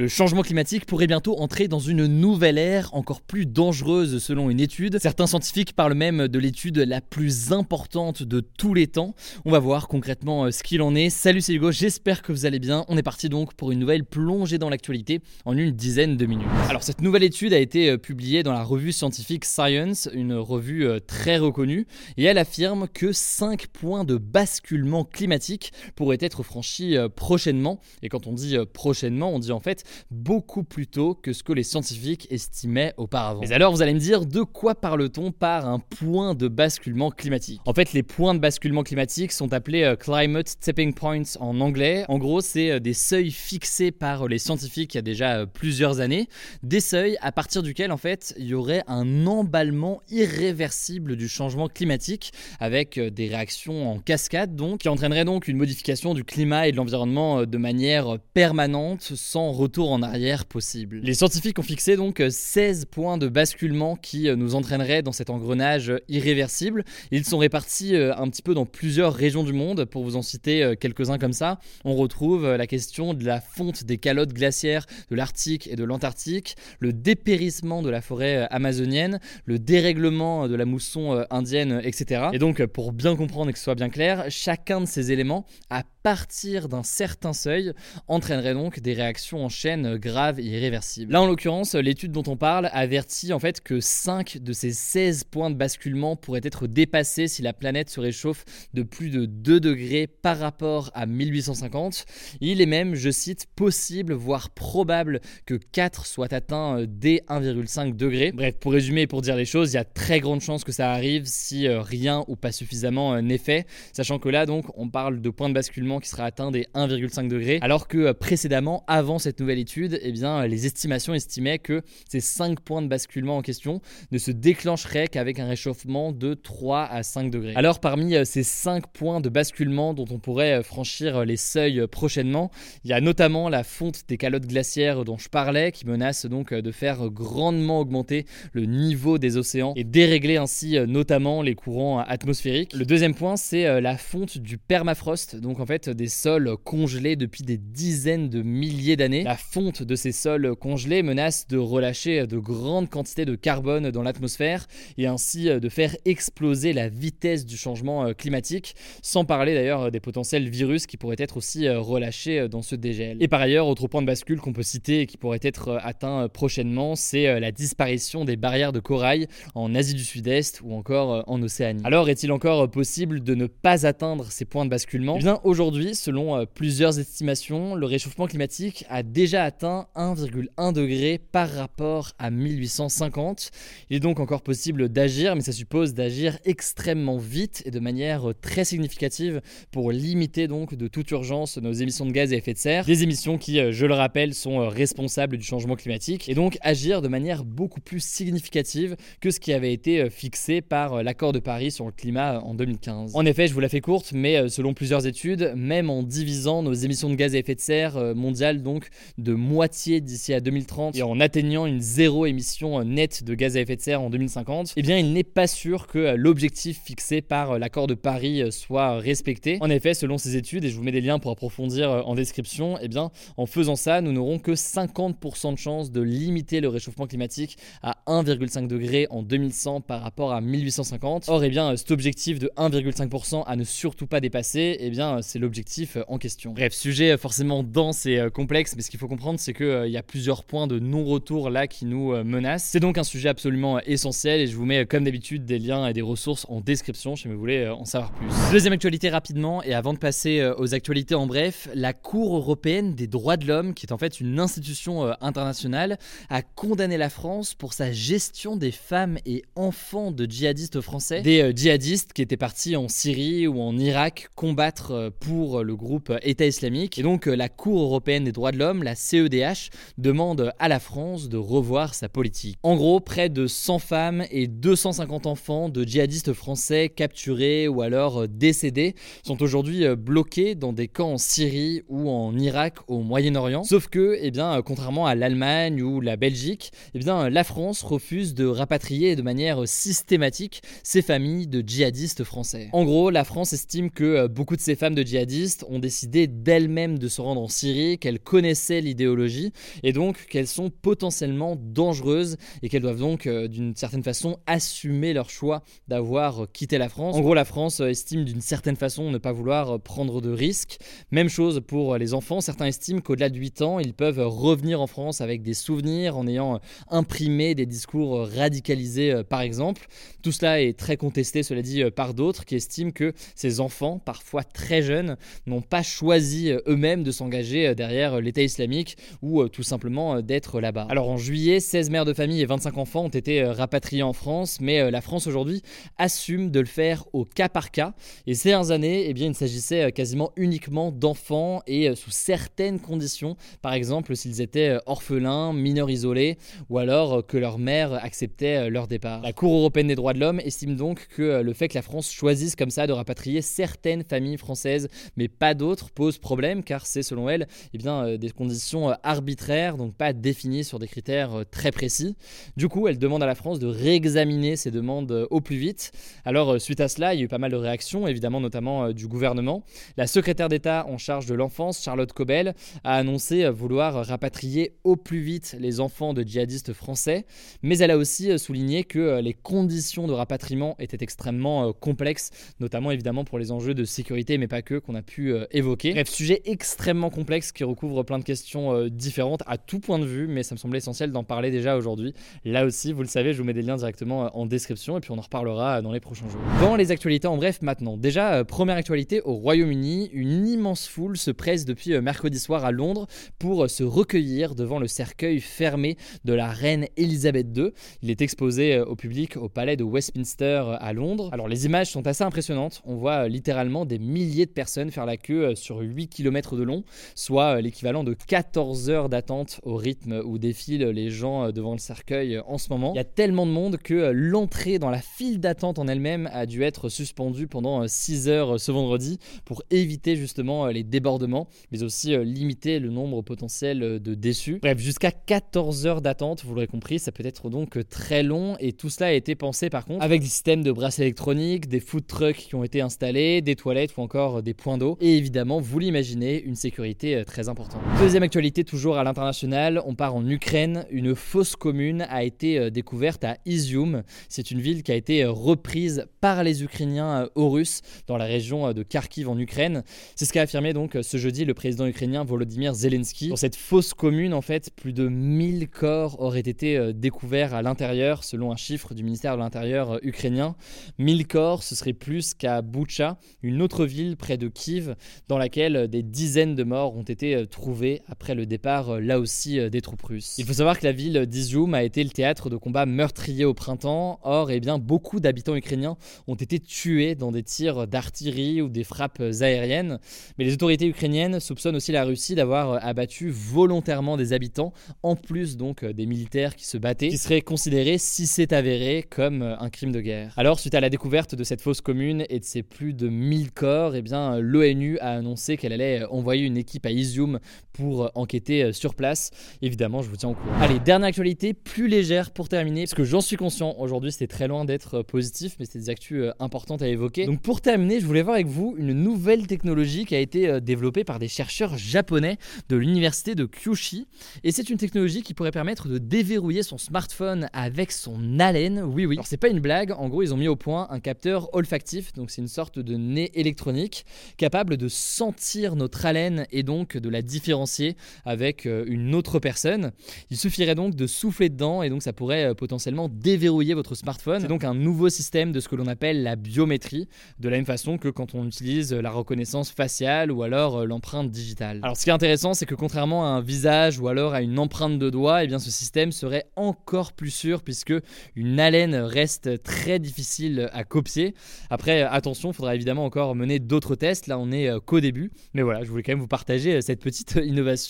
Le changement climatique pourrait bientôt entrer dans une nouvelle ère encore plus dangereuse selon une étude. Certains scientifiques parlent même de l'étude la plus importante de tous les temps. On va voir concrètement euh, ce qu'il en est. Salut c'est Hugo, j'espère que vous allez bien. On est parti donc pour une nouvelle plongée dans l'actualité en une dizaine de minutes. Alors cette nouvelle étude a été euh, publiée dans la revue scientifique Science, une revue euh, très reconnue, et elle affirme que 5 points de basculement climatique pourraient être franchis prochainement. Et quand on dit prochainement, on dit en fait beaucoup plus tôt que ce que les scientifiques estimaient auparavant. Mais alors vous allez me dire de quoi parle-t-on par un point de basculement climatique? En fait les points de basculement climatique sont appelés euh, climate tipping points en anglais. En gros c'est euh, des seuils fixés par les scientifiques il y a déjà euh, plusieurs années, des seuils à partir duquel en fait il y aurait un emballement irréversible du changement climatique avec des réactions en cascade donc qui entraînerait donc une modification du climat et de l'environnement de manière permanente sans retour en arrière possible. Les scientifiques ont fixé donc 16 points de basculement qui euh, nous entraîneraient dans cet engrenage irréversible. Ils sont répartis euh, un petit peu dans plusieurs régions du monde. Pour vous en citer euh, quelques-uns comme ça, on retrouve la question de la fonte des calottes glaciaires de l'Arctique et de l'Antarctique, le dépérissement de la forêt amazonienne, le dérèglement de la mousson indienne, etc. Et donc, pour bien comprendre et que ce soit bien clair, chacun de ces éléments, à partir d'un certain seuil, entraînerait donc des réactions en chaîne grave et irréversible. Là, en l'occurrence, l'étude dont on parle avertit en fait que 5 de ces 16 points de basculement pourraient être dépassés si la planète se réchauffe de plus de 2 degrés par rapport à 1850. Il est même, je cite, possible, voire probable que 4 soient atteints euh, dès 1,5 degré. Bref, pour résumer et pour dire les choses, il y a très grande chance que ça arrive si euh, rien ou pas suffisamment euh, n'est fait, sachant que là, donc, on parle de points de basculement qui sera atteint dès 1,5 degré, alors que précédemment, avant cette nouvelle étude, eh bien, les estimations estimaient que ces 5 points de basculement en question ne se déclencheraient qu'avec un réchauffement de 3 à 5 degrés. Alors parmi euh, ces 5 points de basculement dont on pourrait euh, franchir euh, les seuils prochainement, il y a notamment la fonte des calottes glaciaires dont je parlais qui menace donc de faire grandement augmenter le niveau des océans et dérégler ainsi notamment les courants atmosphériques. Le deuxième point c'est la fonte du permafrost, donc en fait des sols congelés depuis des dizaines de milliers d'années. La fonte de ces sols congelés menace de relâcher de grandes quantités de carbone dans l'atmosphère et ainsi de faire exploser la vitesse du changement euh, climatique, sans parler d'ailleurs des potentiels virus qui pourraient être aussi euh, relâchés euh, dans ce dégel. Et par ailleurs, autre point de bascule qu'on peut citer et qui pourrait être atteint prochainement, c'est la disparition des barrières de corail en Asie du Sud-Est ou encore en Océanie. Alors est-il encore possible de ne pas atteindre ces points de basculement? Eh bien aujourd'hui, selon plusieurs estimations, le réchauffement climatique a déjà atteint 1,1 degré par rapport à 1850. Il est donc encore possible d'agir, mais ça suppose d'agir extrêmement vite et de manière très significative pour limiter donc de toute urgence nos émissions de gaz à effet de serre, des émissions qui, euh, je le rappelle, sont euh, responsables du changement climatique, et donc agir de manière beaucoup plus significative que ce qui avait été euh, fixé par l'accord de Paris sur le climat en 2015. En effet, je vous la fais courte, mais selon plusieurs études, même en divisant nos émissions de gaz à effet de serre mondiales donc de moitié d'ici à 2030 et en atteignant une zéro émission nette de gaz à effet de serre en 2050, eh bien il n'est pas sûr que euh, l'objectif fixé par euh, l'accord de Paris euh, soit respecté. En effet, selon ces études, et je vous mets des liens pour approfondir en description, eh bien en faisant ça, nous n'aurons que 50% de chance de limiter le réchauffement climatique à 1,5 degré en 2100 par rapport à 1850. Or, eh bien cet objectif de 1,5% à ne surtout pas dépasser, eh bien c'est l'objectif en question. Bref, sujet forcément dense et complexe, mais ce qu'il faut comprendre, c'est qu'il y a plusieurs points de non-retour là qui nous menacent. C'est donc un sujet absolument essentiel et je vous mets comme d'habitude des liens et des ressources en description si vous voulez en savoir plus. Deuxième actualité rapidement, et avant de passer aux actualités en bref, la Cour européenne des droits de l'homme, qui est en fait une institution internationale, a condamné la France pour sa gestion des femmes et enfants de djihadistes français, des djihadistes qui étaient partis en Syrie ou en Irak combattre pour le groupe État islamique. Et donc la Cour européenne des droits de l'homme, la CEDH, demande à la France de revoir sa politique. En gros, près de 100 femmes et 250 enfants de djihadistes français capturés ou alors décédés sont aujourd'hui bloqués dans des camps en Syrie ou en Irak au Moyen-Orient. Sauf que, eh bien, contrairement à l'Allemagne ou la Belgique, eh bien, la France refuse de rapatrier de manière systématique ces familles de djihadistes français. En gros, la France estime que euh, beaucoup de ces femmes de djihadistes ont décidé d'elles-mêmes de se rendre en Syrie, qu'elles connaissaient l'idéologie et donc qu'elles sont potentiellement dangereuses et qu'elles doivent donc euh, d'une certaine façon assumer leur choix d'avoir quitté la France. En gros, la France estime d'une certaine façon ne pas vouloir prendre de risques. Même chose pour les enfants, certains estiment qu'au-delà de 8 ans, ils peuvent revenir en France avec des souvenirs en ayant imprimé des discours radicalisés par exemple. Tout cela est très contesté, cela dit, par d'autres qui estiment que ces enfants, parfois très jeunes, n'ont pas choisi eux-mêmes de s'engager derrière l'État islamique ou tout simplement d'être là-bas. Alors en juillet, 16 mères de famille et 25 enfants ont été rapatriés en France, mais la France aujourd'hui assume de le faire au cas par cas. Et ces dernières années, eh bien, il s'agissait quasiment uniquement d'enfants et sous certaines conditions, par exemple s'ils étaient orphelins, mineurs isolés, ou alors que leur mère acceptait leur départ. La Cour européenne des droits de l'homme estime donc que le fait que la France choisisse comme ça de rapatrier certaines familles françaises, mais pas d'autres, pose problème, car c'est selon elle eh bien, des conditions arbitraires, donc pas définies sur des critères très précis. Du coup, elle demande à la France de réexaminer ces demandes au plus vite. Alors, suite à cela, il y a eu pas mal de réactions, évidemment, notamment du gouvernement. La secrétaire d'État en charge de l'enfance, Charlotte Cobel, a annoncé vouloir rapatrier au plus vite les enfants de djihadistes français, mais elle a aussi souligné que les conditions de rapatriement étaient extrêmement complexes, notamment évidemment pour les enjeux de sécurité, mais pas que, qu'on a pu évoquer. Bref, sujet extrêmement complexe qui recouvre plein de questions différentes à tout point de vue, mais ça me semblait essentiel d'en parler déjà aujourd'hui. Là aussi, vous le savez, je vous mets des liens directement en description et puis on en reparlera dans les prochains jours. Dans les actualités en bref maintenant, déjà, première actualité au Royaume-Uni, une immense foule se presse depuis mercredi soir à Londres pour se recueillir devant le cercueil fermé de la reine Elisabeth II. Il est exposé au public au palais de Westminster à Londres. Alors les images sont assez impressionnantes. On voit littéralement des milliers de personnes faire la queue sur 8 km de long, soit l'équivalent de 14 heures d'attente au rythme où défilent les gens devant le cercueil en ce moment. Il y a tellement de monde que l'entrée dans la file d'attente en elle-même a dû être suspendue pendant 6 heures ce vendredi pour éviter justement les débordements, mais aussi limiter le nombre potentiel de déçus. Bref, jusqu'à 14 heures d'attente, vous l'aurez compris, ça peut être donc très long et tout cela a été pensé par contre avec des systèmes de bracelets électroniques, des food trucks qui ont été installés, des toilettes ou encore des points d'eau et évidemment, vous l'imaginez, une sécurité très importante. Deuxième actualité toujours à l'international, on part en Ukraine, une fosse commune a été découverte à Izium. C'est une ville qui a été reprise par les Ukrainiens aux Russes dans la région de Kharkiv en Ukraine. C'est ce qu'a affirmé donc ce jeudi le président ukrainien Volodymyr Zelensky. Dans cette fosse commune, en fait, plus de 1000 corps auraient été découverts à l'intérieur, selon un chiffre du ministère de l'Intérieur ukrainien. 1000 corps, ce serait plus qu'à Boucha, une autre ville près de Kiev, dans laquelle des dizaines de morts ont été trouvés après le départ, là aussi, des troupes russes. Il faut savoir que la ville d'Izium a été le théâtre de combats meurtriers au printemps. Or, eh bien, beaucoup d'habitants ukrainiens ont été tués dans des tirs d'artillerie ou des frappes aériennes. Mais les autorités ukrainiennes soupçonnent aussi la Russie d'avoir abattu volontairement des habitants, en plus donc des militaires qui se battaient, qui serait considéré, si c'est avéré, comme un crime de guerre. Alors, suite à la découverte de cette fosse commune et de ses plus de 1000 corps, eh bien, l'ONU a annoncé qu'elle allait envoyer une équipe à Izium pour enquêter sur place. Évidemment, je vous tiens au courant. Allez, dernière actualité, plus légère pour terminer, parce que j'en suis conscient, aujourd'hui c'était très loin d'être positif, mais c'était des actus importantes à évoquer. Donc pour terminer, je voulais voir avec vous une nouvelle technologie qui a été développée par des chercheurs japonais de l'université de Kyushu. Et c'est une technologie qui pourrait permettre de déverrouiller son smartphone avec son haleine. Oui, oui. Alors c'est pas une blague, en gros ils ont mis au point un capteur olfactif, donc c'est une sorte de nez électronique capable de sentir notre haleine et donc de la différencier avec euh, une autre personne. Il suffirait donc de souffler dedans et donc ça pourrait euh, potentiellement déverrouiller votre smartphone. C'est donc un nouveau système de ce que l'on appelle la biométrie, de la même façon que quand on utilise la reconnaissance faciale ou alors euh, l'empreinte digitale. Alors ce qui est intéressant, c'est que contrairement à un visage ou alors à une empreinte de doigt, eh bien ce système serait encore plus sûr puisque une haleine reste très difficile à copier. Après, attention, il faudra évidemment encore mener d'autres tests. Là, on est qu'au début. Mais voilà, je voulais quand même vous partager cette petite innovation